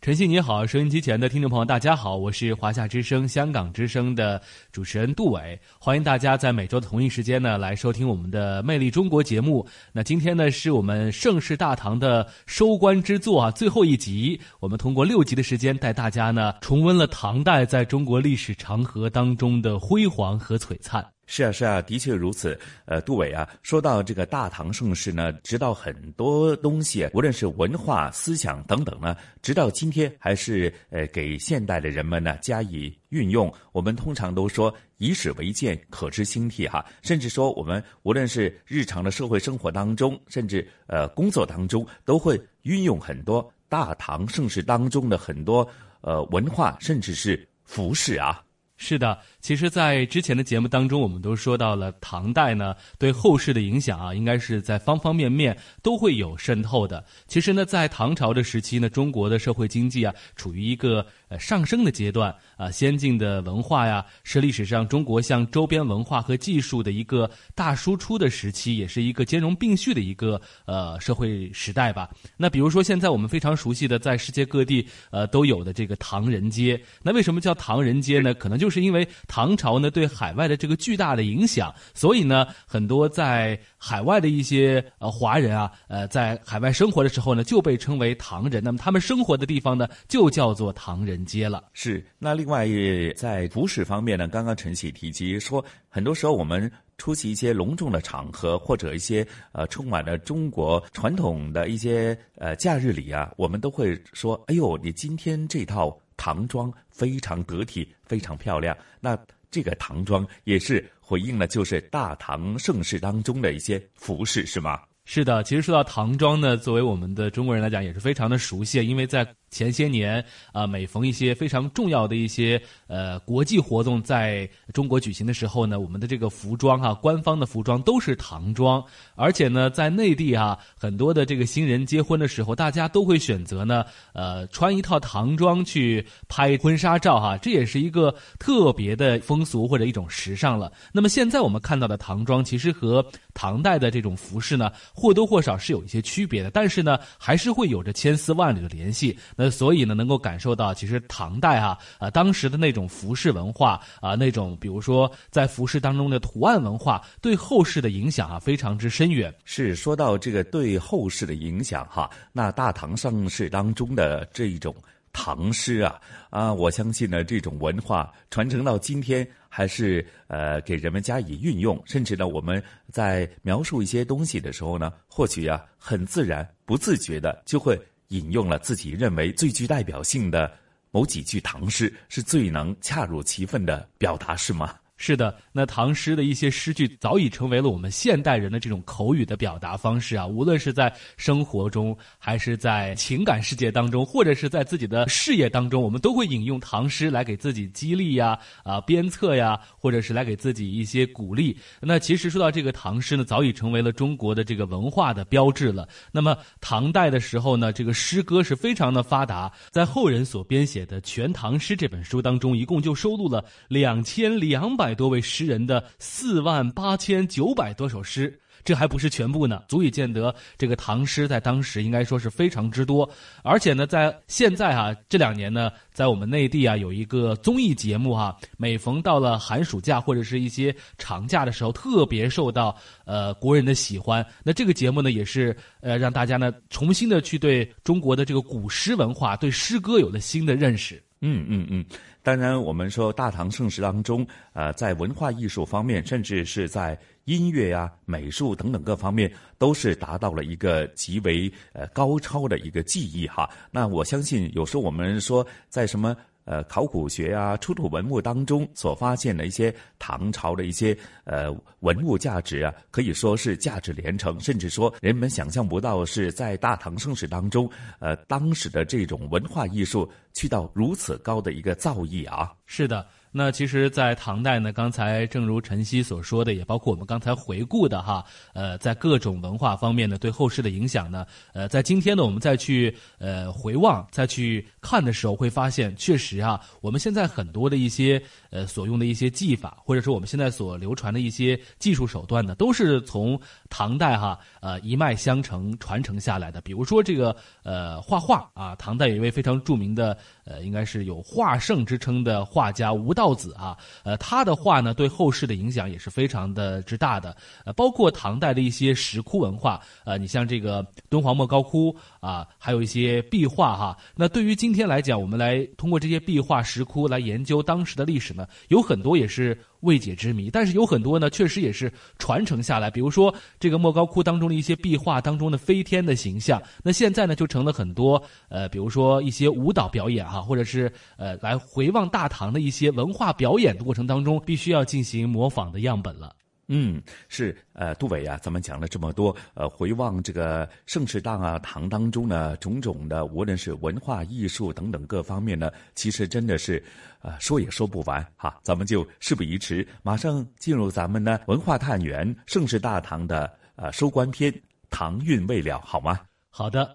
晨曦你好，收音机前的听众朋友大家好，我是华夏之声、香港之声的主持人杜伟，欢迎大家在每周的同一时间呢来收听我们的《魅力中国》节目。那今天呢是我们盛世大唐的收官之作啊，最后一集，我们通过六集的时间带大家呢重温了唐代在中国历史长河当中的辉煌和璀璨。是啊，是啊，的确如此。呃，杜伟啊，说到这个大唐盛世呢，直到很多东西，无论是文化、思想等等呢，直到今天还是呃给现代的人们呢加以运用。我们通常都说以史为鉴，可知兴替哈。甚至说我们无论是日常的社会生活当中，甚至呃工作当中，都会运用很多大唐盛世当中的很多呃文化，甚至是服饰啊。是的，其实，在之前的节目当中，我们都说到了唐代呢对后世的影响啊，应该是在方方面面都会有渗透的。其实呢，在唐朝的时期呢，中国的社会经济啊处于一个呃上升的阶段啊，先进的文化呀是历史上中国向周边文化和技术的一个大输出的时期，也是一个兼容并蓄的一个呃社会时代吧。那比如说现在我们非常熟悉的，在世界各地呃都有的这个唐人街，那为什么叫唐人街呢？可能就就是因为唐朝呢对海外的这个巨大的影响，所以呢很多在海外的一些呃华人啊，呃在海外生活的时候呢就被称为唐人。那么他们生活的地方呢就叫做唐人街了。是。那另外在服饰方面呢，刚刚陈喜提及说，很多时候我们出席一些隆重的场合，或者一些呃充满了中国传统的一些呃假日里啊，我们都会说：“哎呦，你今天这套。”唐装非常得体，非常漂亮。那这个唐装也是回应了，就是大唐盛世当中的一些服饰，是吗？是的，其实说到唐装呢，作为我们的中国人来讲，也是非常的熟悉，因为在。前些年啊，每逢一些非常重要的一些呃国际活动在中国举行的时候呢，我们的这个服装哈，官方的服装都是唐装，而且呢，在内地啊，很多的这个新人结婚的时候，大家都会选择呢，呃，穿一套唐装去拍婚纱照哈，这也是一个特别的风俗或者一种时尚了。那么现在我们看到的唐装，其实和唐代的这种服饰呢，或多或少是有一些区别的，但是呢，还是会有着千丝万缕的联系。那所以呢，能够感受到，其实唐代啊啊，当时的那种服饰文化啊，那种比如说在服饰当中的图案文化，对后世的影响啊，非常之深远。是说到这个对后世的影响哈，那大唐盛世当中的这一种唐诗啊啊，我相信呢，这种文化传承到今天，还是呃给人们加以运用，甚至呢，我们在描述一些东西的时候呢，或许啊，很自然、不自觉的就会。引用了自己认为最具代表性的某几句唐诗，是最能恰如其分的表达，是吗？是的，那唐诗的一些诗句早已成为了我们现代人的这种口语的表达方式啊。无论是在生活中，还是在情感世界当中，或者是在自己的事业当中，我们都会引用唐诗来给自己激励呀、啊鞭策呀，或者是来给自己一些鼓励。那其实说到这个唐诗呢，早已成为了中国的这个文化的标志了。那么唐代的时候呢，这个诗歌是非常的发达，在后人所编写的《全唐诗》这本书当中，一共就收录了两千两百。百多位诗人的四万八千九百多首诗，这还不是全部呢，足以见得这个唐诗在当时应该说是非常之多。而且呢，在现在哈这两年呢，在我们内地啊有一个综艺节目哈，每逢到了寒暑假或者是一些长假的时候，特别受到呃国人的喜欢。那这个节目呢，也是呃让大家呢重新的去对中国的这个古诗文化、对诗歌有了新的认识。嗯嗯嗯，当然，我们说大唐盛世当中，呃，在文化艺术方面，甚至是在音乐呀、美术等等各方面，都是达到了一个极为呃高超的一个技艺哈。那我相信，有时候我们说在什么。呃，考古学啊，出土文物当中所发现的一些唐朝的一些呃文物价值啊，可以说是价值连城，甚至说人们想象不到是在大唐盛世当中，呃，当时的这种文化艺术去到如此高的一个造诣啊。是的。那其实，在唐代呢，刚才正如晨曦所说的，也包括我们刚才回顾的哈，呃，在各种文化方面呢，对后世的影响呢，呃，在今天呢，我们再去呃回望、再去看的时候，会发现，确实啊，我们现在很多的一些呃所用的一些技法，或者说我们现在所流传的一些技术手段呢，都是从唐代哈呃一脉相承传承下来的。比如说这个呃画画啊，唐代有一位非常著名的呃，应该是有画圣之称的画家吴。道子啊，呃，他的画呢，对后世的影响也是非常的之大的，呃，包括唐代的一些石窟文化，呃，你像这个敦煌莫高窟啊，还有一些壁画哈，那对于今天来讲，我们来通过这些壁画、石窟来研究当时的历史呢，有很多也是。未解之谜，但是有很多呢，确实也是传承下来。比如说这个莫高窟当中的一些壁画当中的飞天的形象，那现在呢就成了很多呃，比如说一些舞蹈表演哈，或者是呃来回望大唐的一些文化表演的过程当中，必须要进行模仿的样本了。嗯，是呃，杜伟啊，咱们讲了这么多，呃，回望这个盛世大啊唐当中呢，种种的无论是文化艺术等等各方面呢，其实真的是，呃，说也说不完哈。咱们就事不宜迟，马上进入咱们呢文化探源盛世大唐的呃收官篇，唐韵未了，好吗？好的。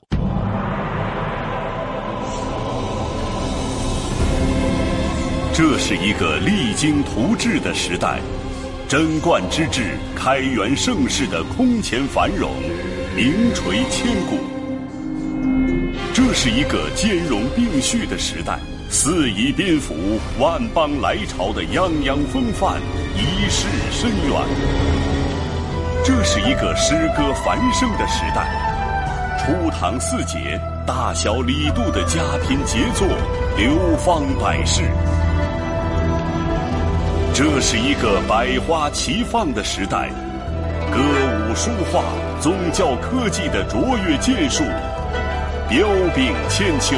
这是一个励精图治的时代。贞观之治、开元盛世的空前繁荣，名垂千古。这是一个兼容并蓄的时代，四夷宾服、万邦来朝的泱泱风范，一世深远。这是一个诗歌繁盛的时代，初唐四杰、大小李杜的佳品杰作，流芳百世。这是一个百花齐放的时代，歌舞书画、宗教科技的卓越建树，彪炳千秋。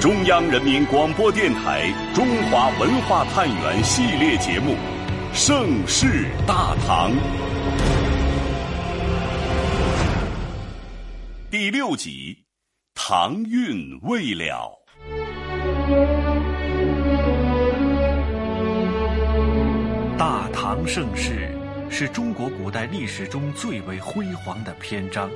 中央人民广播电台《中华文化探源》系列节目《盛世大唐》第六集：唐韵未了。唐盛世是中国古代历史中最为辉煌的篇章，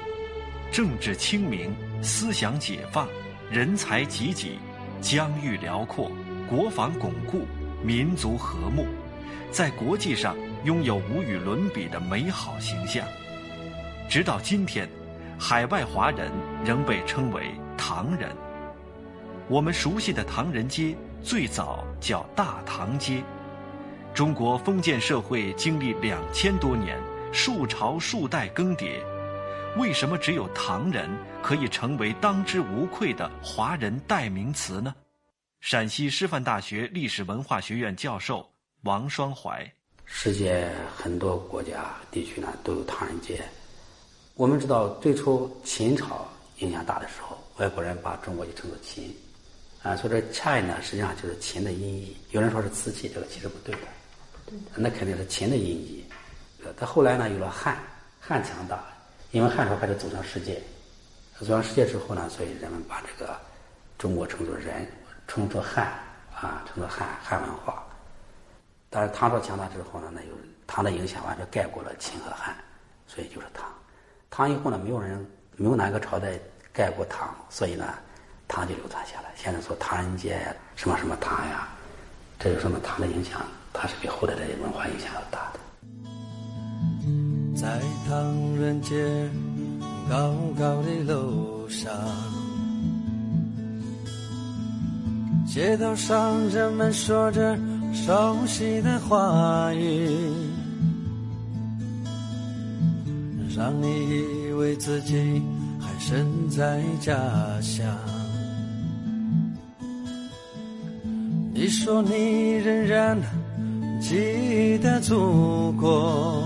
政治清明，思想解放，人才济济，疆域辽阔，国防巩固，民族和睦，在国际上拥有无与伦比的美好形象。直到今天，海外华人仍被称为唐人。我们熟悉的唐人街最早叫大唐街。中国封建社会经历两千多年，数朝数代更迭，为什么只有唐人可以成为当之无愧的华人代名词呢？陕西师范大学历史文化学院教授王双怀：世界很多国家地区呢都有唐人街。我们知道，最初秦朝影响大的时候，外国人把中国就称作秦，啊，所以这 China 实际上就是秦的音译。有人说是瓷器，这个其实不对的。那肯定是秦的印记，呃，他后来呢有了汉，汉强大，因为汉朝开始走向世界，走向世界之后呢，所以人们把这个中国称作人，称作汉，啊，称作汉汉文化。但是唐朝强大之后呢，那有唐的影响完全盖过了秦和汉，所以就是唐。唐以后呢，没有人没有哪个朝代盖过唐，所以呢，唐就流传下来。现在说唐人街呀什么什么唐呀，这就说明唐的影响。它是比后代的文化影响要大的。在唐人街高高的楼上，街道上人们说着熟悉的话语，让你以为自己还身在家乡。你说你仍然记得祖国，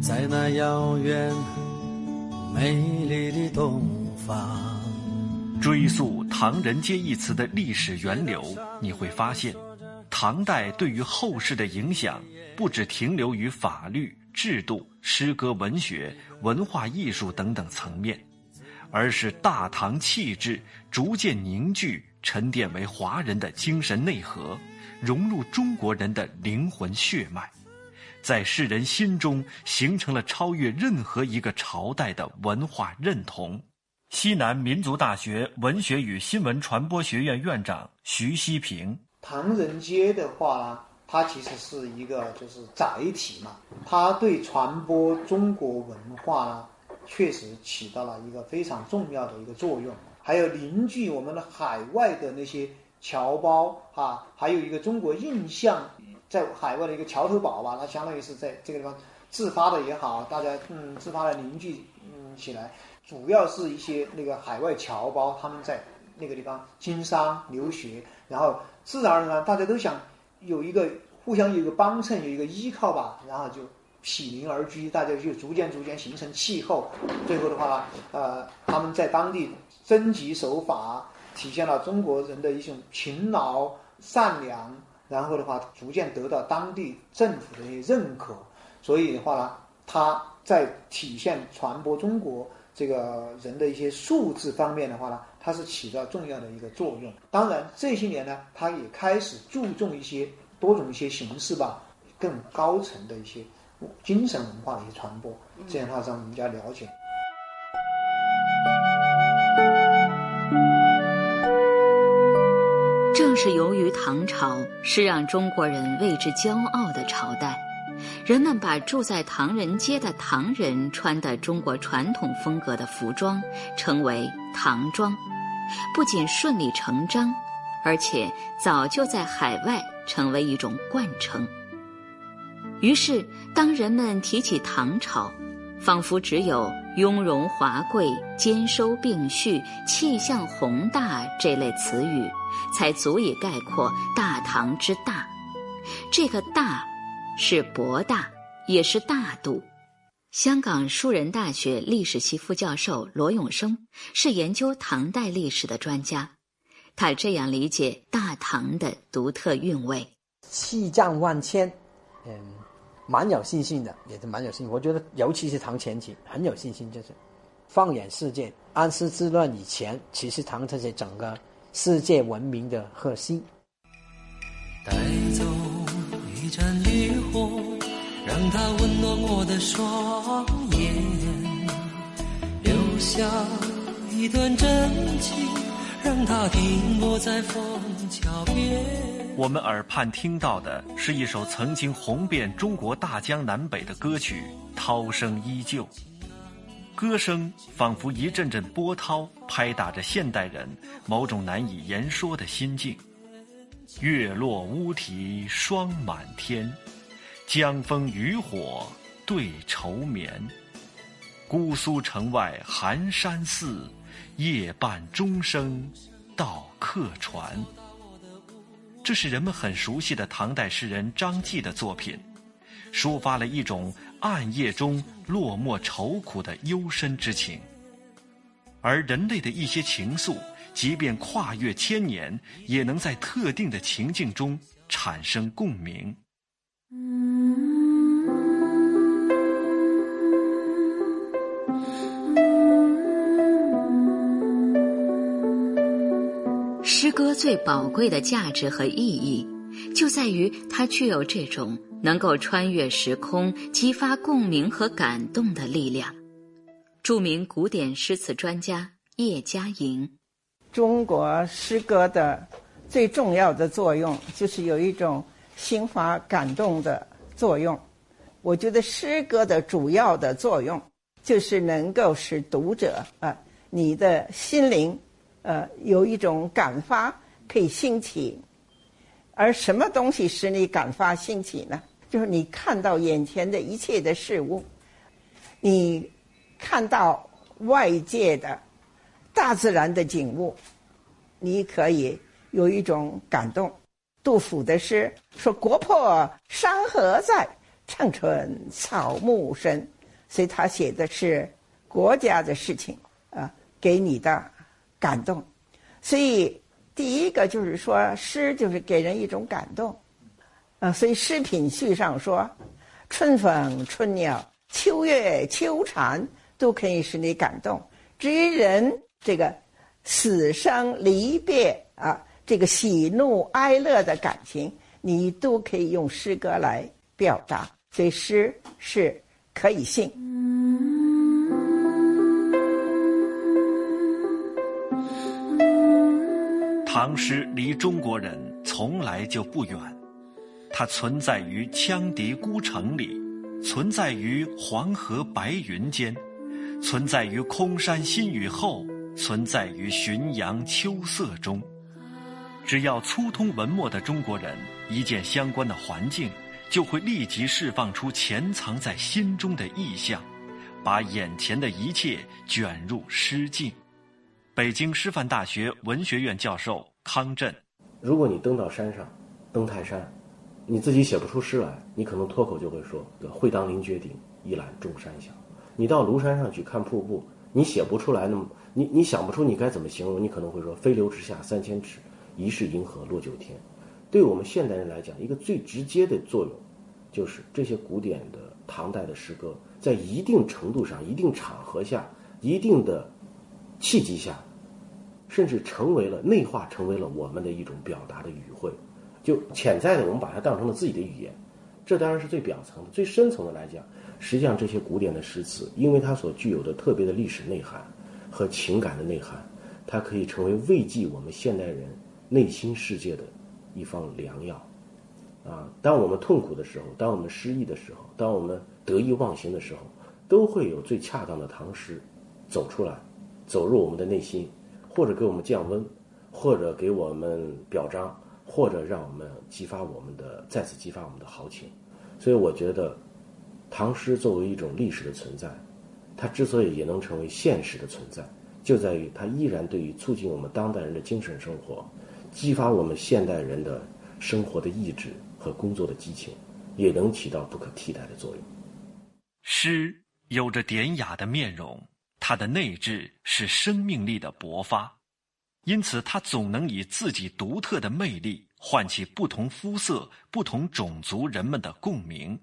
在那遥远美丽的东方。追溯“唐人街”一词的历史源流，你会发现，唐代对于后世的影响不只停留于法律制度、诗歌文学、文化艺术等等层面，而是大唐气质逐渐凝聚、沉淀为华人的精神内核，融入中国人的灵魂血脉，在世人心中形成了超越任何一个朝代的文化认同。西南民族大学文学与新闻传播学院院长徐希平：唐人街的话呢，它其实是一个就是载体嘛，它对传播中国文化呢，确实起到了一个非常重要的一个作用。还有凝聚我们的海外的那些侨胞啊，还有一个中国印象在海外的一个桥头堡吧，它相当于是在这个地方自发的也好，大家嗯自发的凝聚嗯起来。主要是一些那个海外侨胞，他们在那个地方经商留学，然后自然而然大家都想有一个互相有一个帮衬，有一个依靠吧，然后就毗邻而居，大家就逐渐逐渐形成气候。最后的话，呃，他们在当地遵纪守法，体现了中国人的一种勤劳善良，然后的话逐渐得到当地政府的一些认可。所以的话呢，他在体现传播中国。这个人的一些素质方面的话呢，它是起到重要的一个作用。当然这些年呢，它也开始注重一些多种一些形式吧，更高层的一些精神文化的一些传播，这样的话让人家了解。是由于唐朝是让中国人为之骄傲的朝代。人们把住在唐人街的唐人穿的中国传统风格的服装称为唐装，不仅顺理成章，而且早就在海外成为一种惯称。于是，当人们提起唐朝，仿佛只有雍容华贵、兼收并蓄、气象宏大这类词语，才足以概括大唐之大。这个大。是博大，也是大度。香港树人大学历史系副教授罗永生是研究唐代历史的专家，他这样理解大唐的独特韵味：气象万千，嗯，蛮有信心的，也是蛮有信心。我觉得，尤其是唐前期，很有信心。就是放眼世界，安史之乱以前，其实唐才是整个世界文明的核心。带走一盏渔火，让它温暖我的双眼，留下一段真情，让它停泊在枫桥边。我们耳畔听到的是一首曾经红遍中国大江南北的歌曲《涛声依旧》，歌声仿佛一阵阵波涛，拍打着现代人某种难以言说的心境。月落乌啼霜满天，江枫渔火对愁眠。姑苏城外寒山寺，夜半钟声到客船。这是人们很熟悉的唐代诗人张继的作品，抒发了一种暗夜中落寞愁苦的幽深之情。而人类的一些情愫。即便跨越千年，也能在特定的情境中产生共鸣。嗯歌最宝贵的价值和意义，就在于它具有这种能够穿越时空、激发共鸣和感动的力量。著名古典诗词专家叶嘉莹。中国诗歌的最重要的作用，就是有一种心法感动的作用。我觉得诗歌的主要的作用，就是能够使读者啊，你的心灵，呃，有一种感发，可以兴起。而什么东西使你感发兴起呢？就是你看到眼前的一切的事物，你看到外界的。大自然的景物，你可以有一种感动。杜甫的诗说：“国破山河在，城春草木深。”所以他写的是国家的事情啊，给你的感动。所以第一个就是说，诗就是给人一种感动啊。所以诗品序上说：“春风春鸟，秋月秋蝉，都可以使你感动。”至于人这个死生离别啊。这个喜怒哀乐的感情，你都可以用诗歌来表达，所以诗是可以信。唐诗离中国人从来就不远，它存在于羌笛孤城里，存在于黄河白云间，存在于空山新雨后，存在于浔阳秋色中。只要粗通文墨的中国人一见相关的环境，就会立即释放出潜藏在心中的意象，把眼前的一切卷入诗境。北京师范大学文学院教授康震：如果你登到山上，登泰山，你自己写不出诗来，你可能脱口就会说“会当凌绝顶，一览众山小”。你到庐山上去看瀑布，你写不出来那么，你你想不出你该怎么形容，你可能会说“飞流直下三千尺”。疑是银河落九天，对我们现代人来讲，一个最直接的作用，就是这些古典的唐代的诗歌，在一定程度上、一定场合下、一定的契机下，甚至成为了内化，成为了我们的一种表达的语汇。就潜在的，我们把它当成了自己的语言。这当然是最表层的，最深层的来讲，实际上这些古典的诗词，因为它所具有的特别的历史内涵和情感的内涵，它可以成为慰藉我们现代人。内心世界的一方良药，啊！当我们痛苦的时候，当我们失意的时候，当我们得意忘形的时候，都会有最恰当的唐诗走出来，走入我们的内心，或者给我们降温，或者给我们表彰，或者让我们激发我们的再次激发我们的豪情。所以，我觉得唐诗作为一种历史的存在，它之所以也能成为现实的存在，就在于它依然对于促进我们当代人的精神生活。激发我们现代人的生活的意志和工作的激情，也能起到不可替代的作用。诗有着典雅的面容，它的内质是生命力的勃发，因此它总能以自己独特的魅力唤起不同肤色、不同种族人们的共鸣。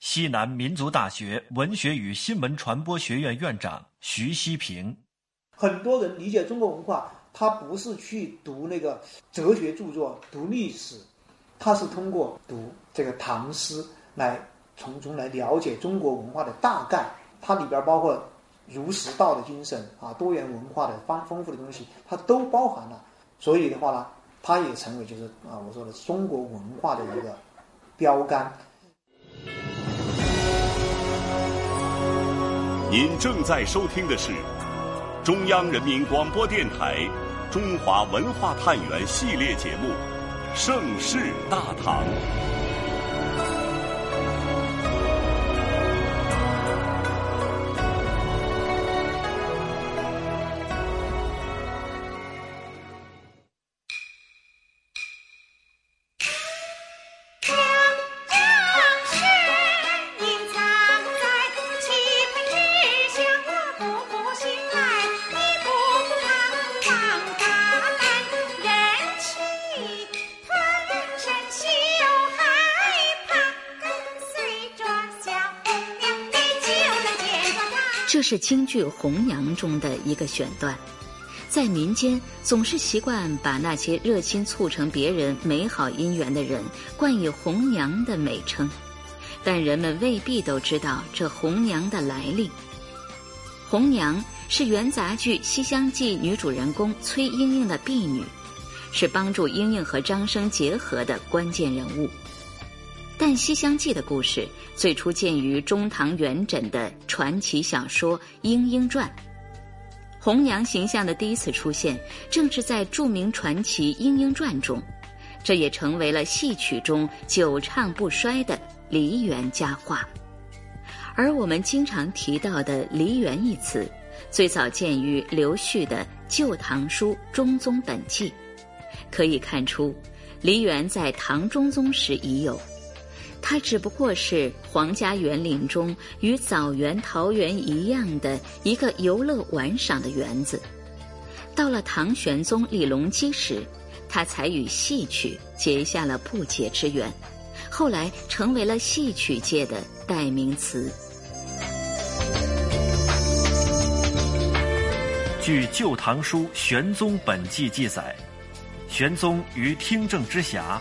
西南民族大学文学与新闻传播学院院长徐希平，很多人理解中国文化。他不是去读那个哲学著作、读历史，他是通过读这个唐诗来从中来了解中国文化的大概。它里边包括儒释道的精神啊，多元文化的丰丰富的东西，它都包含了。所以的话呢，它也成为就是啊，我说的中国文化的一个标杆。您正在收听的是中央人民广播电台。中华文化探源系列节目《盛世大唐》。这是京剧《红娘》中的一个选段，在民间总是习惯把那些热心促成别人美好姻缘的人冠以“红娘”的美称，但人们未必都知道这红娘的来历。红娘是元杂剧《西厢记》女主人公崔莺莺的婢女，是帮助莺莺和张生结合的关键人物。但《西厢记》的故事最初见于中唐元稹的传奇小说《莺莺传》，红娘形象的第一次出现正是在著名传奇《莺莺传》中，这也成为了戏曲中久唱不衰的梨园佳话。而我们经常提到的“梨园”一词，最早见于刘旭的《旧唐书·中宗本纪》，可以看出，梨园在唐中宗时已有，它只不过是皇家园林中与枣园、桃园一样的一个游乐玩赏的园子。到了唐玄宗李隆基时，他才与戏曲结下了不解之缘，后来成为了戏曲界的代名词。据《旧唐书·玄宗本纪》记载，玄宗于听政之暇，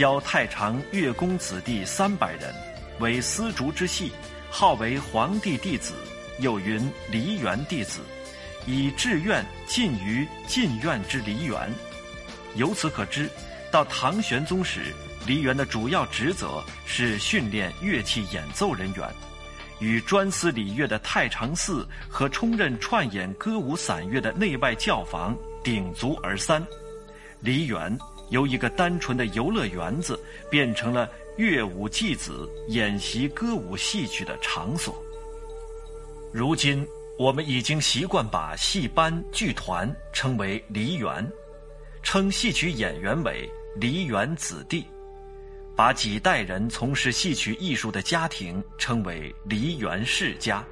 教太常乐公子弟三百人，为丝竹之戏，号为皇帝弟子，又云梨园弟子，以志愿尽于进院之梨园。由此可知，到唐玄宗时，梨园的主要职责是训练乐器演奏人员，与专司礼乐的太常寺和充任串演歌舞散乐的内外教坊鼎足而三。梨园由一个单纯的游乐园子，变成了乐舞祭子、演习歌舞戏曲的场所。如今，我们已经习惯把戏班、剧团称为梨园。称戏曲演员为梨园子弟，把几代人从事戏曲艺术的家庭称为梨园世家，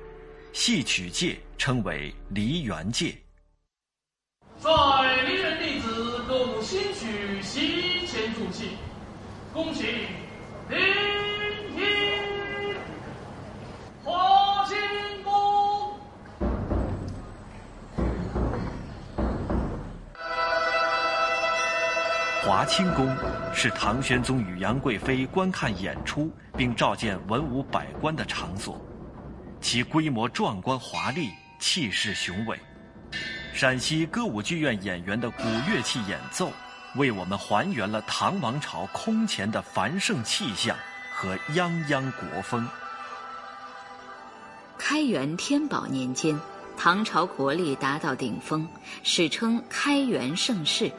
戏曲界称为梨园界。在梨园弟子歌舞戏，恭请梨。华清宫是唐玄宗与杨贵妃观看演出并召见文武百官的场所，其规模壮观华丽，气势雄伟。陕西歌舞剧院演员的古乐器演奏，为我们还原了唐王朝空前的繁盛气象和泱泱国风。开元天宝年间，唐朝国力达到顶峰，史称开元盛世。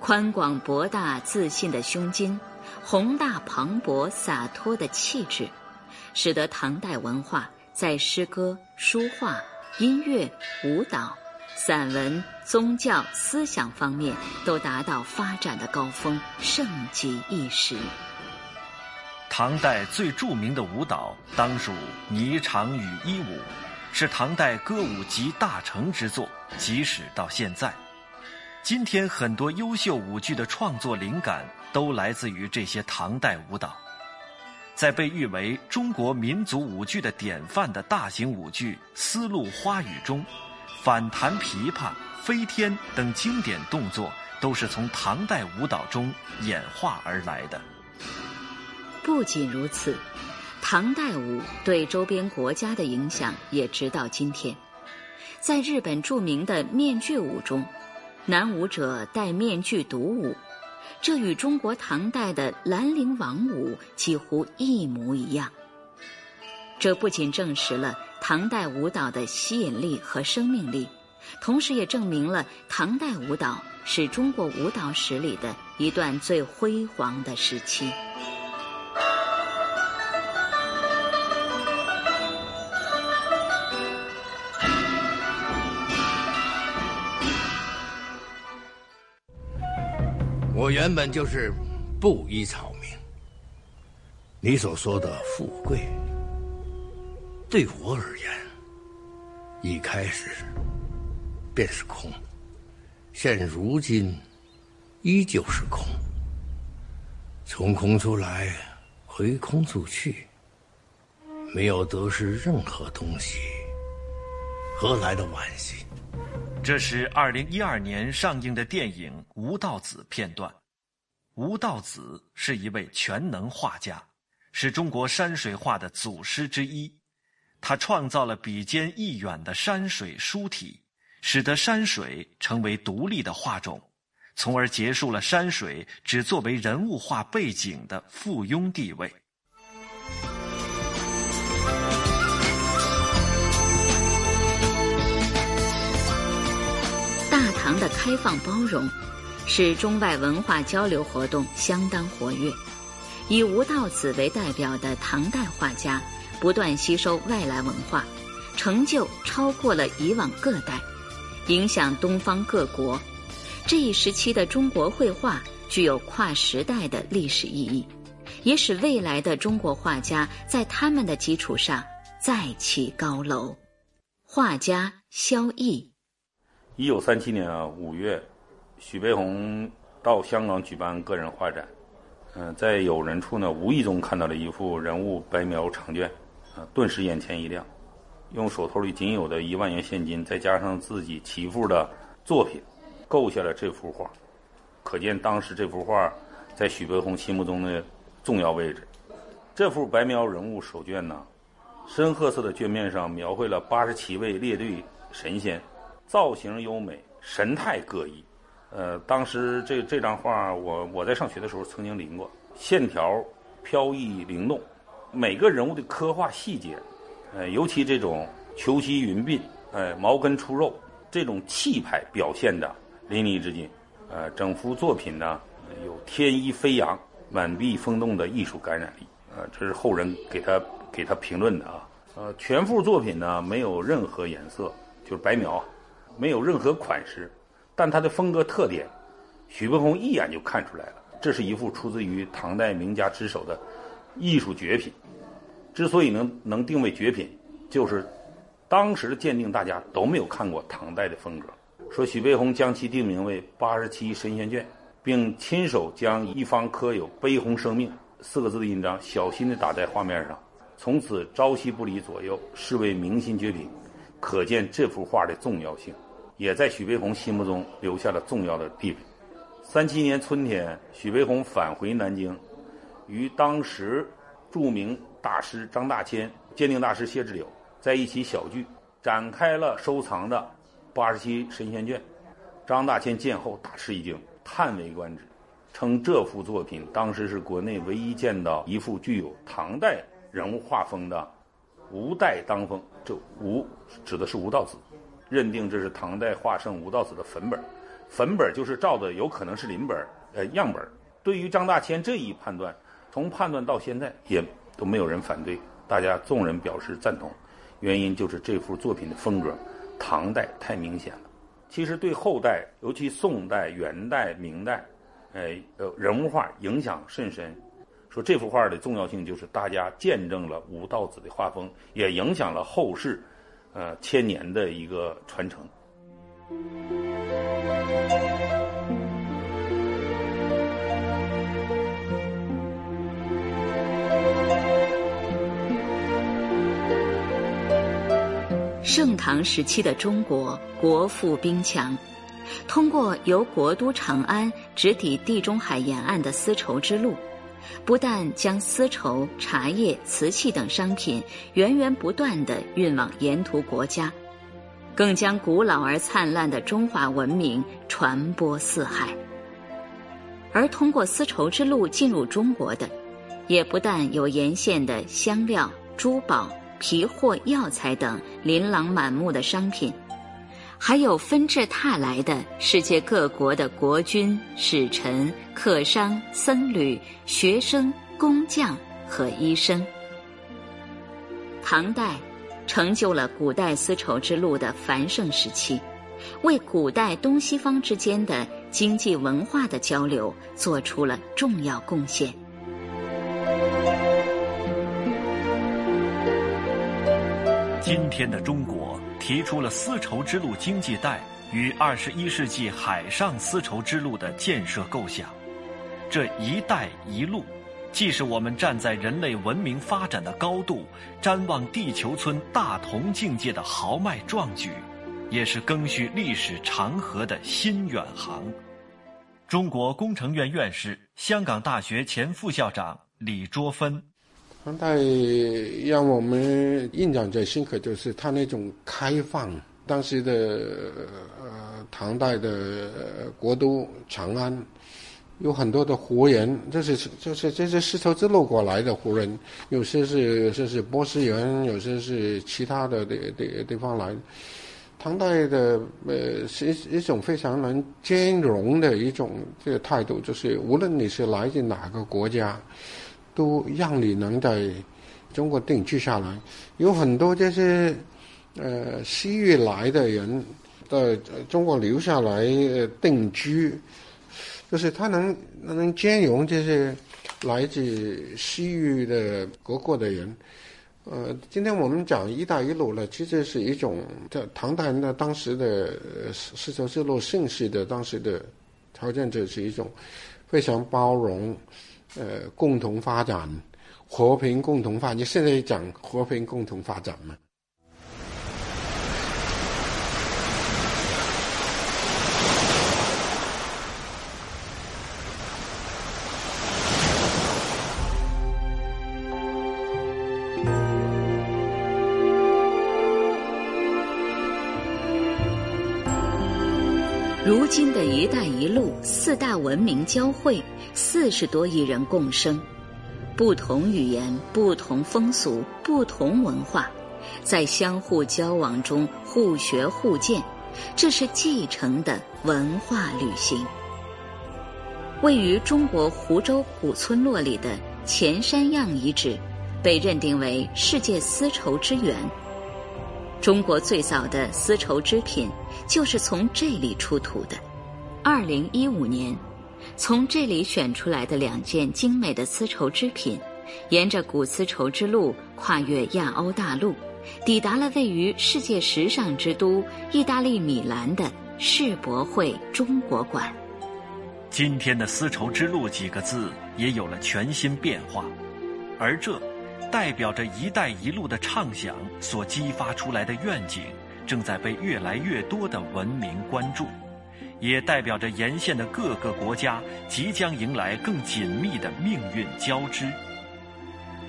宽广博大、自信的胸襟，宏大磅礴、洒脱的气质，使得唐代文化在诗歌、书画、音乐、舞蹈、散文、宗教、思想方面都达到发展的高峰，盛极一时。唐代最著名的舞蹈当属《霓裳羽衣舞》，是唐代歌舞集大成之作，即使到现在。今天很多优秀舞剧的创作灵感都来自于这些唐代舞蹈，在被誉为中国民族舞剧的典范的大型舞剧《丝路花雨》中，反弹琵琶、飞天等经典动作都是从唐代舞蹈中演化而来的。不仅如此，唐代舞对周边国家的影响也直到今天，在日本著名的面具舞中。男舞者戴面具独舞，这与中国唐代的兰陵王舞几乎一模一样。这不仅证实了唐代舞蹈的吸引力和生命力，同时也证明了唐代舞蹈是中国舞蹈史里的一段最辉煌的时期。我原本就是布衣草民。你所说的富贵，对我而言，一开始便是空，现如今依旧是空。从空出来，回空出去，没有得失任何东西，何来的惋惜？这是二零一二年上映的电影《吴道子》片段。吴道子是一位全能画家，是中国山水画的祖师之一。他创造了笔尖一远的山水书体，使得山水成为独立的画种，从而结束了山水只作为人物画背景的附庸地位。大唐的开放包容，使中外文化交流活动相当活跃。以吴道子为代表的唐代画家，不断吸收外来文化，成就超过了以往各代，影响东方各国。这一时期的中国绘画具有跨时代的历史意义，也使未来的中国画家在他们的基础上再起高楼。画家萧绎，一九三七年啊五月，许悲鸿到香港举办个人画展，嗯，在友人处呢无意中看到了一幅人物白描长卷，啊，顿时眼前一亮，用手头里仅有的一万元现金，再加上自己其父的作品。构下了这幅画，可见当时这幅画在许悲鸿心目中的重要位置。这幅白描人物手卷呢，深褐色的卷面上描绘了八十七位列队神仙，造型优美，神态各异。呃，当时这这张画，我我在上学的时候曾经临过，线条飘逸灵动，每个人物的刻画细节，呃，尤其这种虬须云鬓，哎，毛根出肉，这种气派表现的。淋漓之尽，呃，整幅作品呢有天衣飞扬、满壁风动的艺术感染力，呃，这是后人给他给他评论的啊。呃，全幅作品呢没有任何颜色，就是白描，没有任何款式，但它的风格特点，徐悲鸿一眼就看出来了，这是一幅出自于唐代名家之手的艺术绝品。之所以能能定为绝品，就是当时的鉴定大家都没有看过唐代的风格。说许悲鸿将其定名为《八十七神仙卷》，并亲手将一方刻有“悲鸿生命”四个字的印章小心地打在画面上，从此朝夕不离左右，视为明心绝品。可见这幅画的重要性，也在许悲鸿心目中留下了重要的地位。三七年春天，许悲鸿返回南京，与当时著名大师张大千、鉴定大师谢志柳在一起小聚，展开了收藏的。八十七神仙卷，张大千见后大吃一惊，叹为观止，称这幅作品当时是国内唯一见到一幅具有唐代人物画风的吴代当风。这吴指的是吴道子，认定这是唐代画圣吴道子的粉本，粉本就是照的有可能是临本，呃样本。对于张大千这一判断，从判断到现在也都没有人反对，大家众人表示赞同，原因就是这幅作品的风格。唐代太明显了，其实对后代，尤其宋代、元代、明代，呃，呃，人物画影响甚深。说这幅画的重要性，就是大家见证了吴道子的画风，也影响了后世，呃，千年的一个传承。盛唐时期的中国国富兵强，通过由国都长安直抵地中海沿岸的丝绸之路，不但将丝绸、茶叶、瓷器等商品源源不断地运往沿途国家，更将古老而灿烂的中华文明传播四海。而通过丝绸之路进入中国的，也不但有沿线的香料、珠宝。皮货、药材等琳琅满目的商品，还有纷至沓来的世界各国的国君、使臣、客商、僧侣、学生、工匠和医生。唐代成就了古代丝绸之路的繁盛时期，为古代东西方之间的经济文化的交流做出了重要贡献。今天的中国提出了丝绸之路经济带与二十一世纪海上丝绸之路的建设构想，这一带一路，既是我们站在人类文明发展的高度瞻望地球村大同境界的豪迈壮举，也是更续历史长河的新远航。中国工程院院士、香港大学前副校长李卓芬。唐代让我们印象最深刻就是他那种开放。当时的呃唐代的国都长安，有很多的胡人，这是这是这是丝绸之路过来的胡人，有些是有些是波斯人，有些是其他的地地地方来。唐代的呃是一一种非常能兼容的一种这个态度，就是无论你是来自哪个国家。都让你能在中国定居下来，有很多这些呃西域来的人，在中国留下来定居，就是他能能兼容这些来自西域的各国的人。呃，今天我们讲“一带一路”呢，其实是一种在唐代那当时的丝绸之路盛世的当时的条件，就是一种非常包容、呃，共同发展、和平共同发。展现在讲和平共同发展嘛？今的一带一路，四大文明交汇，四十多亿人共生，不同语言、不同风俗、不同文化，在相互交往中互学互鉴，这是继承的文化旅行。位于中国湖州古村落里的钱山样遗址，被认定为世界丝绸之源。中国最早的丝绸织品就是从这里出土的。二零一五年，从这里选出来的两件精美的丝绸织品，沿着古丝绸之路跨越亚欧大陆，抵达了位于世界时尚之都意大利米兰的世博会中国馆。今天的丝绸之路几个字也有了全新变化，而这。代表着“一带一路”的畅想所激发出来的愿景，正在被越来越多的文明关注，也代表着沿线的各个国家即将迎来更紧密的命运交织。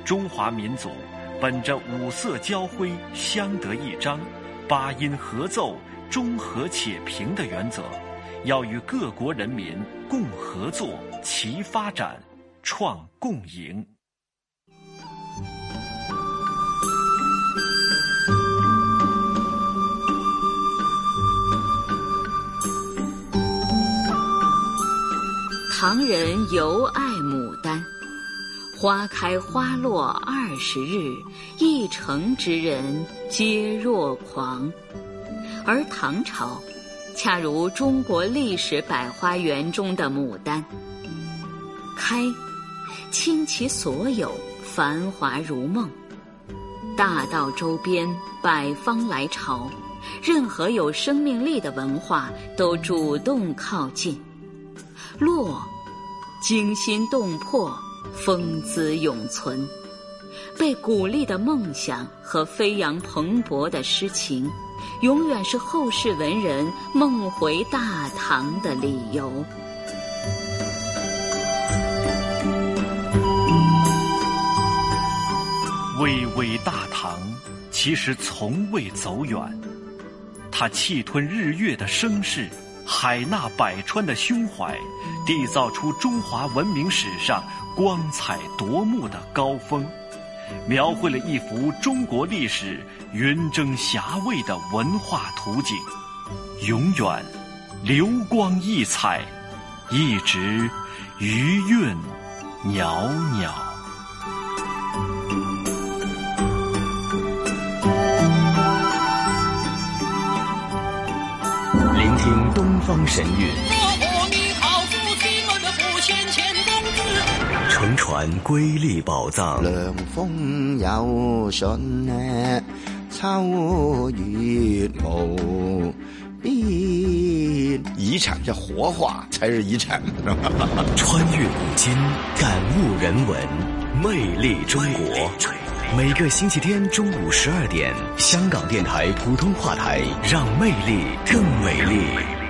中华民族本着五色交辉、相得益彰、八音合奏、中和且平的原则，要与各国人民共合作、齐发展、创共赢。唐人尤爱牡丹，花开花落二十日，一城之人皆若狂。而唐朝，恰如中国历史百花园中的牡丹，开，倾其所有，繁华如梦。大道周边，百方来朝，任何有生命力的文化都主动靠近。落。惊心动魄，风姿永存，被鼓励的梦想和飞扬蓬勃的诗情，永远是后世文人梦回大唐的理由。巍巍大唐，其实从未走远，它气吞日月的声势。海纳百川的胸怀，缔造出中华文明史上光彩夺目的高峰，描绘了一幅中国历史云蒸霞蔚的文化图景，永远流光溢彩，一直余韵袅袅。方神韵，乘船瑰丽宝藏。凉风有信呢，秋月无边。遗产叫活化才是遗产，穿越古今，感悟人文，魅力中国。每个星期天中午十二点，香港电台普通话台，让魅力更美丽。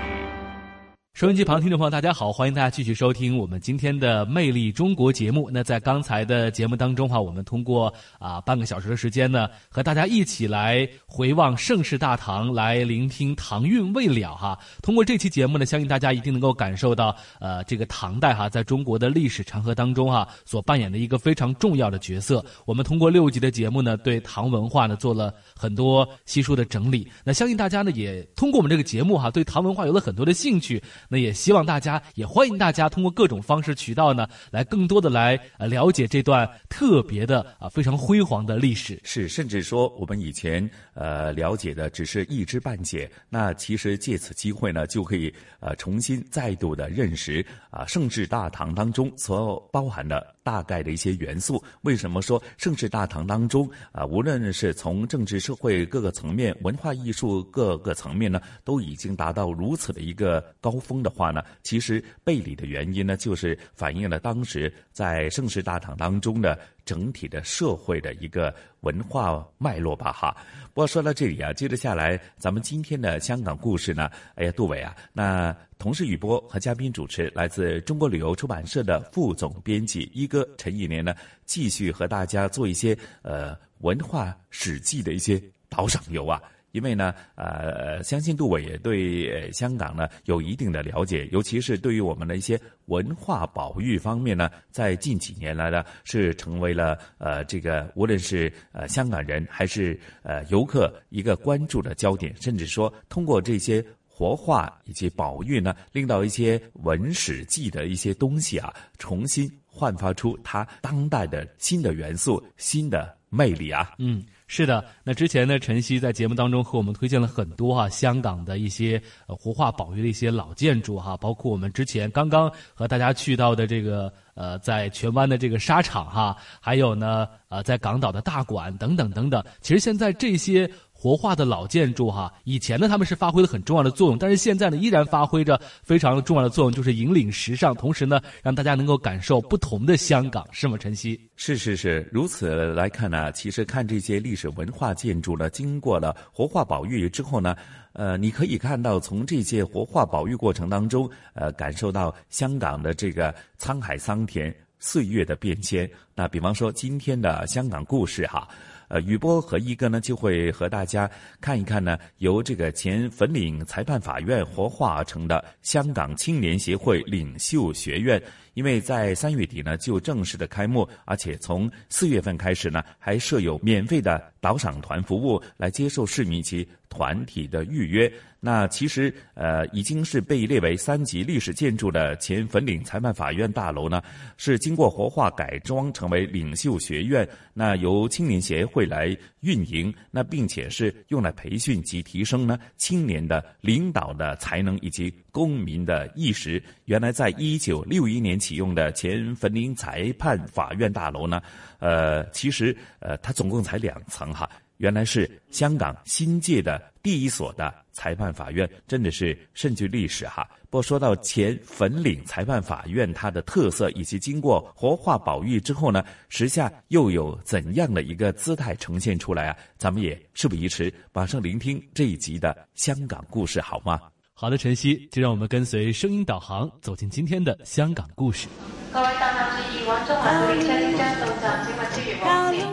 收音机旁听众朋友，大家好，欢迎大家继续收听我们今天的《魅力中国》节目。那在刚才的节目当中哈，我们通过啊半个小时的时间呢，和大家一起来回望盛世大唐，来聆听唐韵未了哈。通过这期节目呢，相信大家一定能够感受到呃这个唐代哈在中国的历史长河当中哈所扮演的一个非常重要的角色。我们通过六集的节目呢，对唐文化呢做了很多悉数的整理。那相信大家呢也通过我们这个节目哈，对唐文化有了很多的兴趣。那也希望大家，也欢迎大家通过各种方式渠道呢，来更多的来呃了解这段特别的啊非常辉煌的历史。是，甚至说我们以前呃了解的只是一知半解，那其实借此机会呢，就可以呃重新再度的认识啊盛世大唐当中所包含的大概的一些元素。为什么说盛世大唐当中啊，无论是从政治社会各个层面、文化艺术各个层面呢，都已经达到如此的一个高峰的话呢？其实背离的原因呢，就是反映了当时在盛世大唐当中的整体的社会的一个文化脉络吧。哈，不过说到这里啊，接着下来咱们今天的香港故事呢，哎呀，杜伟啊，那同事雨波和嘉宾主持来自中国旅游出版社的副总编辑一哥陈以年呢，继续和大家做一些呃文化史记的一些导赏游啊。因为呢，呃，相信杜伟也对香港呢有一定的了解，尤其是对于我们的一些文化保育方面呢，在近几年来呢，是成为了呃这个无论是呃香港人还是呃游客一个关注的焦点，甚至说通过这些活化以及保育呢，令到一些文史记的一些东西啊，重新焕发出它当代的新的元素、新的魅力啊，嗯。是的，那之前呢，晨曦在节目当中和我们推荐了很多啊香港的一些呃活化保育的一些老建筑哈，包括我们之前刚刚和大家去到的这个呃在荃湾的这个沙场哈，还有呢呃在港岛的大馆等等等等。其实现在这些。活化的老建筑哈，以前呢他们是发挥了很重要的作用，但是现在呢依然发挥着非常重要的作用，就是引领时尚，同时呢让大家能够感受不同的香港，是吗？晨曦是是是，如此来看呢，其实看这些历史文化建筑呢，经过了活化保育之后呢，呃，你可以看到从这些活化保育过程当中，呃，感受到香港的这个沧海桑田、岁月的变迁。那比方说今天的香港故事哈。呃，雨波和一哥呢就会和大家看一看呢，由这个前粉岭裁判法院活化而成的香港青年协会领袖学院，因为在三月底呢就正式的开幕，而且从四月份开始呢还设有免费的导赏团服务，来接受市民及团体的预约。那其实呃已经是被列为三级历史建筑的前粉岭裁判法院大楼呢，是经过活化改装成为领袖学院。那由青年协会来运营，那并且是用来培训及提升呢青年的领导的才能以及公民的意识。原来在一九六一年启用的前粉岭裁判法院大楼呢，呃，其实呃它总共才两层哈。原来是香港新界的第一所的裁判法院，真的是甚具历史哈。不过说到前粉岭裁判法院，它的特色以及经过活化保育之后呢，时下又有怎样的一个姿态呈现出来啊？咱们也事不宜迟，马上聆听这一集的香港故事好吗？好的，晨曦，就让我们跟随声音导航走进今天的香港故事。各位搭客注意，往中环列车即将到站，请勿超越黄线。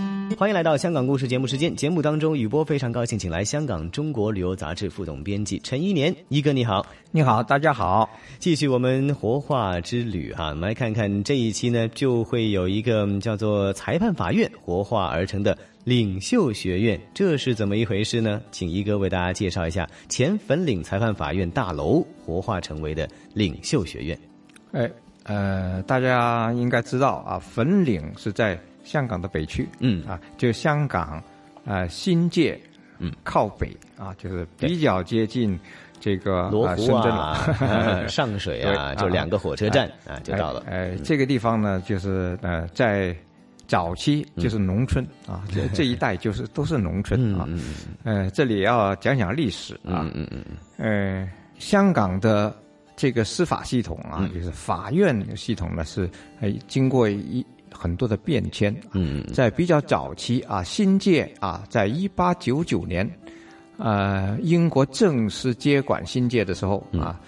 欢迎来到香港故事节目时间。节目当中，雨波非常高兴，请来香港中国旅游杂志副总编辑陈一年一哥，你好，你好，大家好。继续我们活化之旅哈，我们来看看这一期呢，就会有一个叫做裁判法院活化而成的领袖学院，这是怎么一回事呢？请一哥为大家介绍一下前粉岭裁判法院大楼活化成为的领袖学院。哎，呃，大家应该知道啊，粉岭是在。香港的北区，嗯啊，就香港，呃，新界，嗯，靠北啊，就是比较接近这个罗湖啊、上水啊，就两个火车站啊，就到了。呃，这个地方呢，就是呃，在早期就是农村啊，这 这一带就是都是农村啊。呃，这里要讲讲历史啊，嗯嗯嗯呃，香港的这个司法系统啊，就是法院系统呢，是呃经过一。很多的变迁，嗯，在比较早期啊，新界啊，在一八九九年，呃，英国正式接管新界的时候啊，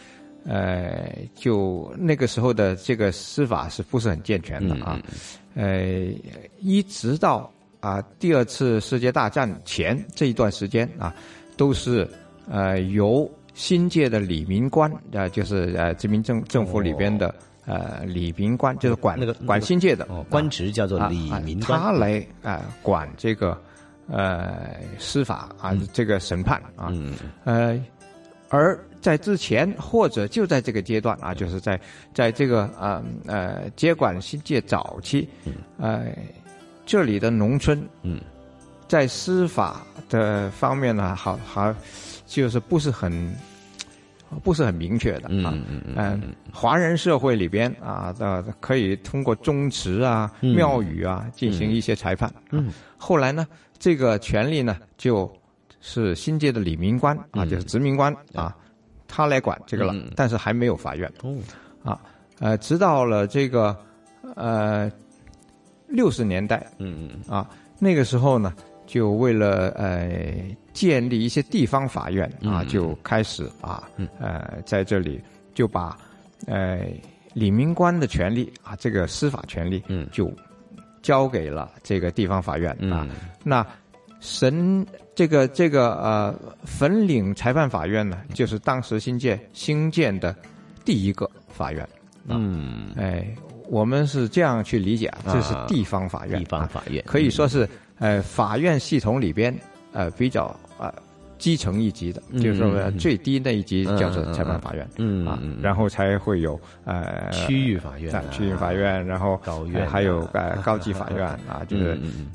呃，就那个时候的这个司法是不是很健全的啊？呃，一直到啊第二次世界大战前这一段时间啊，都是呃由新界的李明官啊，就是呃殖民政政府里边的呃李明官，就是管那个管新界的官职叫做李明官，他来啊管这个呃司法啊这个审判啊，呃而在之前或者就在这个阶段啊，就是在在这个呃呃接管新界早期，呃这里的农村，嗯，在司法的方面呢，好好就是不是很不是很明确的啊，嗯嗯嗯，华人社会里边啊，呃，可以通过宗祠啊、嗯。庙宇啊进行一些裁判。嗯，后来呢，这个权利呢，就是新界的李明官啊，就是殖民官啊，他来管这个了，但是还没有法院。哦，啊，呃，直到了这个呃六十年代，嗯嗯。啊，那个时候呢，就为了呃建立一些地方法院啊，嗯就开始啊，呃，在这里就把呃李明官的权利啊，这个司法权利，嗯，就交给了这个地方法院啊。嗯。那神这个这个呃粉岭裁判法院呢，就是当时新建新建的第一个法院。啊嗯，哎，我们是这样去理解啊，这是地方法院，地方法院。啊可以说是呃法院系统里边呃比较呃基层一级的，嗯就是说最低那一级叫做裁判法院，啊嗯嗯。嗯，然后才会有呃区域法院啊啊区域法院，然后高院呃还有啊呃 高级法院啊，就是嗯嗯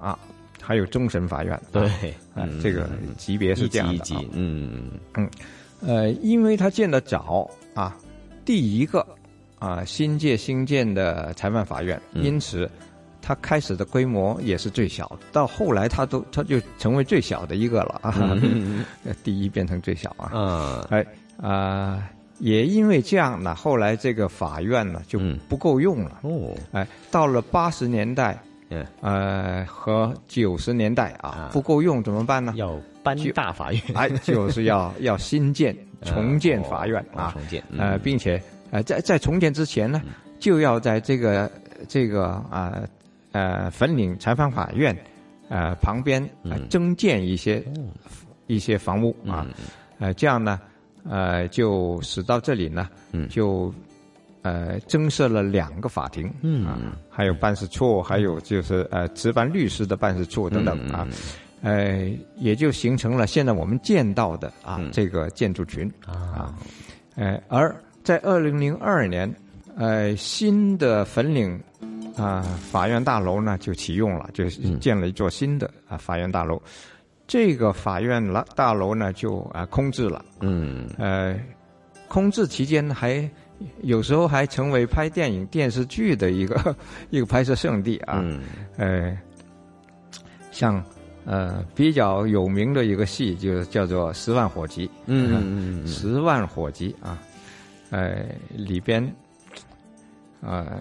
呃啊。还有终审法院，啊对这个级别是这样的、啊，一级嗯嗯，呃，因为他建的早啊，第一个啊新界新建的裁判法院，嗯。因此它开始的规模也是最小的，到后来它都它就成为最小的一个了啊，嗯。第一变成最小啊，嗯，哎啊、也因为这样呢，后来这个法院呢就不够用了，哦，哎，到了八十年代。嗯，呃，和九十年代啊，不够用怎么办呢？要搬大法院，哎，就是要 要新建、重建法院哦啊，重建，呃，并且呃，在在重建之前呢，就要在这个这个啊呃粉岭裁判法院呃旁边呃增建一些一些房屋啊，呃，这样呢，呃，就使到这里呢，就。呃，增设了两个法庭，嗯。啊，还有办事处，还有就是呃值班律师的办事处等等啊，呃，也就形成了现在我们见到的啊、这个建筑群啊，呃，而在二零零二年，呃，新的粉岭啊、法院大楼呢就启用了，就建了一座新的啊法院大楼，这个法院了大楼呢就啊空置了，嗯，呃，空置期间还。有时候还成为拍电影、电视剧的一个 一个拍摄圣地啊，嗯、呃，像呃比较有名的一个戏就叫做《十万火急》，嗯嗯嗯，十万火急啊，呃里边，呃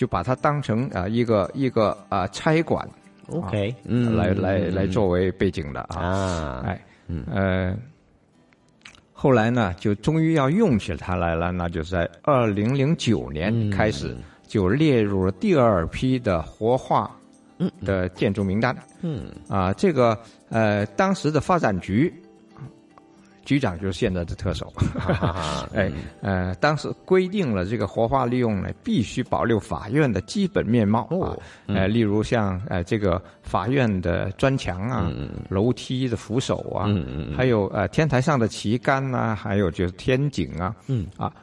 就把它当成啊、呃、一个一个啊、呃、差馆，OK，啊、嗯，来来来作为背景的啊，啊，哎，呃。后来呢，就终于要用起它来了，那就是在二零零九年开始就列入了第二批的活化的建筑名单。嗯，啊，这个呃，当时的发展局局长就是现在的特首。哎，呃，当时规定了这个活化利用呢，必须保留法院的基本面貌啊，呃，例如像呃这个法院的砖墙啊、楼梯的扶手啊，还有呃天台上的旗杆啊，还有就是天井啊，嗯。啊，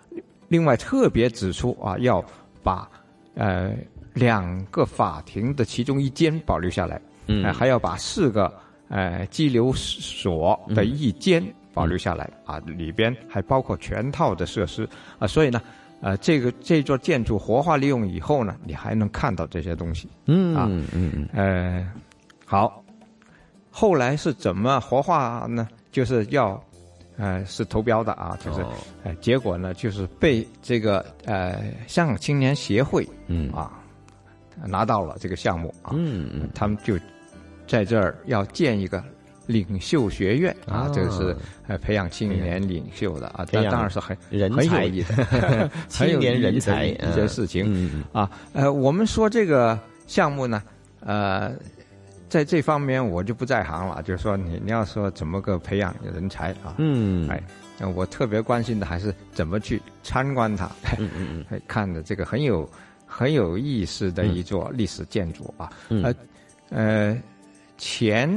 另外特别指出啊，要把呃两个法庭的其中一间保留下来，嗯。呃，还要把四个呃拘留所的一间。保留下来啊，里边还包括全套的设施啊，所以呢，呃，这个这座建筑活化利用以后呢，你还能看到这些东西，嗯啊，嗯嗯，呃，好，后来是怎么活化呢？就是要，呃，是投标的啊，就是，哦呃，结果呢，就是被这个呃香港青年协会，嗯啊，拿到了这个项目啊，嗯嗯，他们就在这儿要建一个。领袖学院啊，这个是呃培养青年领袖的啊，这当然是很人很有意 的，青年人才一些事情。啊。呃，我们说这个项目呢，呃，在这方面我就不在行了，就是说你你要说怎么个培养人才啊？嗯，哎，那我特别关心的还是怎么去参观它，嗯嗯嗯，看的这个很有很有意思的一座历史建筑啊，嗯。呃呃，前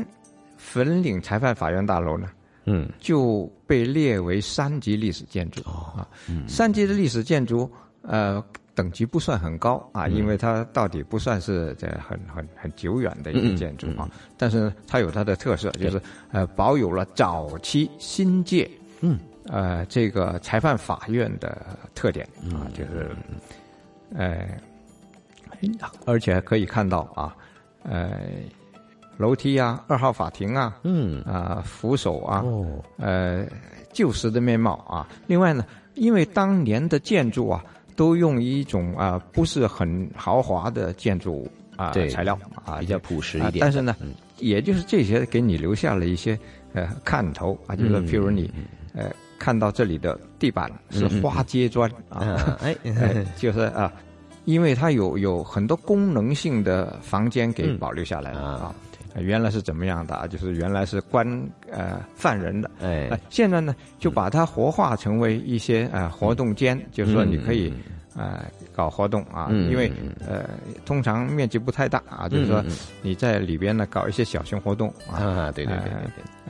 粉岭裁判法院大楼呢，嗯，就被列为三级历史建筑。啊，嗯。三级的历史建筑，呃。等级不算很高啊，嗯。因为它到底不算是这很很很久远的一个建筑啊，但是它有它的特色，就是呃保有了早期新界嗯。呃这个裁判法院的特点啊，就是呃，而且可以看到啊，呃楼梯啊，二号法庭啊，嗯。啊扶手啊，哦。呃旧时的面貌啊。另外呢，因为当年的建筑啊。都用一种啊、不是很豪华的建筑啊、对材料啊，比较朴实一点。但是呢，嗯。也就是这些给你留下了一些呃看头啊，就是譬如你呃看到这里的地板是花阶砖啊，哎。哎 就是啊，因为它有有很多功能性的房间给保留下来了啊。原来是怎么样的啊？就是原来是关呃犯人的，哎。呃，现在呢就把它活化成为一些呃活动间，就是说你可以呃搞活动啊，嗯因为呃通常面积不太大啊，就是说你在里边呢搞一些小型活动啊，对对对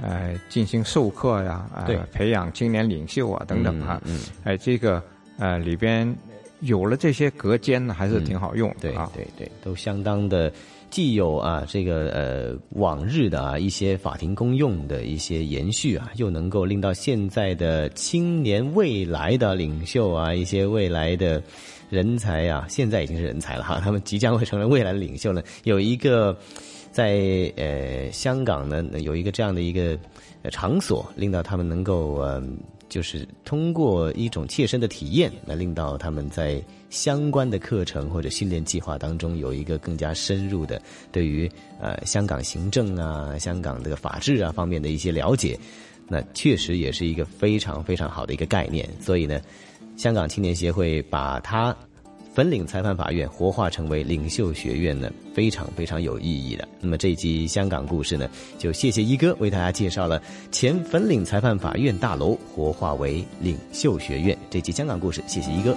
呃进行授课呀，啊对。培养青年领袖啊等等啊，哎这个呃里边有了这些隔间呢，还是挺好用的对啊，对对，都相当的。既有啊这个呃往日的啊一些法庭公用的一些延续啊，又能够令到现在的青年未来的领袖啊一些未来的人才啊，现在已经是人才了哈，他们即将会成为未来的领袖呢，有一个在呃香港呢有一个这样的一个场所，令到他们能够呃。就是通过一种切身的体验，来令到他们在相关的课程或者训练计划当中有一个更加深入的对于呃香港行政啊、香港的法治啊方面的一些了解，那确实也是一个非常非常好的一个概念。所以呢，香港青年协会把它粉岭裁判法院活化成为领袖学院呢，非常非常有意义的。那么这一集香港故事呢，就谢谢一哥为大家介绍了前粉岭裁判法院大楼活化为领袖学院。这集香港故事，谢谢一哥。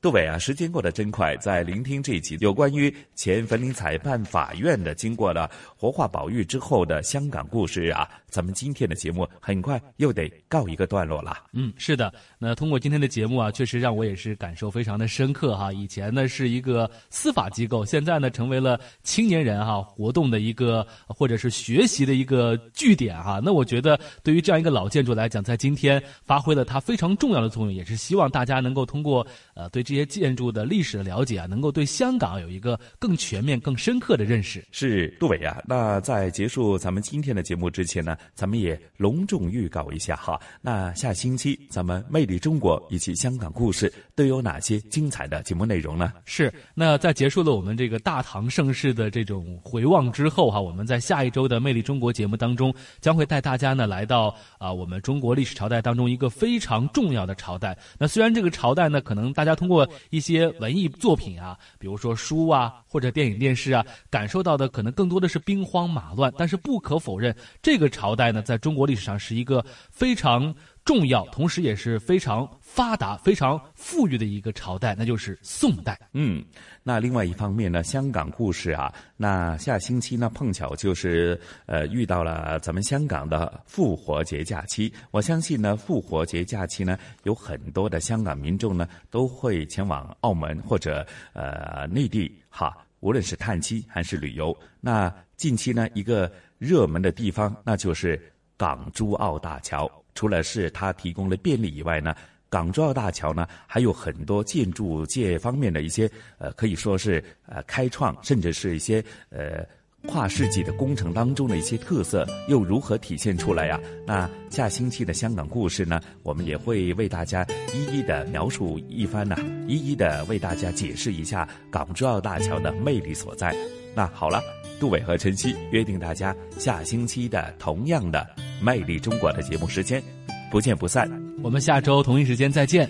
杜伟啊，时间过得真快，在聆听这一集有关于前粉岭裁判法院的经过了活化保育之后的香港故事啊，咱们今天的节目很快又得告一个段落了。嗯，是的。那通过今天的节目啊，确实让我也是感受非常的深刻哈。以前呢是一个司法机构，现在呢成为了青年人哈活动的一个或者是学习的一个据点哈。那我觉得对于这样一个老建筑来讲，在今天发挥了它非常重要的作用，也是希望大家能够通过呃对这些建筑的历史的了解啊，能够对香港有一个更全面、更深刻的认识。是杜伟啊，那在结束咱们今天的节目之前呢，咱们也隆重预告一下哈。那下星期咱们魅力中国以及香港故事都有哪些精彩的节目内容呢？是，那在结束了我们这个大唐盛世的这种回望之后哈，我们在下一周的魅力中国节目当中，将会带大家呢来到啊我们中国历史朝代当中一个非常重要的朝代。那虽然这个朝代呢，可能大家通过一些文艺作品啊，比如说书啊或者电影电视啊，感受到的可能更多的是兵荒马乱，但是不可否认，这个朝代呢，在中国历史上是一个非常重要，同时也是非常发达、非常富裕的一个朝代，那就是宋代。嗯，那另外一方面呢，香港故事啊，那下星期呢碰巧就是呃遇到了咱们香港的复活节假期。我相信呢，复活节假期呢，有很多的香港民众呢都会前往澳门或者呃内地哈，无论是探亲还是旅游。那近期呢，一个热门的地方，那就是港珠澳大桥。除了是它提供了便利以外呢，港珠澳大桥呢还有很多建筑界方面的一些呃，可以说是呃开创，甚至是一些呃跨世纪的工程当中的一些特色又如何体现出来呀？那下星期的香港故事呢，我们也会为大家一一的描述一番呢，一一的为大家解释一下港珠澳大桥的魅力所在。那好了，杜伟和晨曦约定大家下星期的同样的《魅力中国》的节目时间，不见不散。我们下周同一时间再见。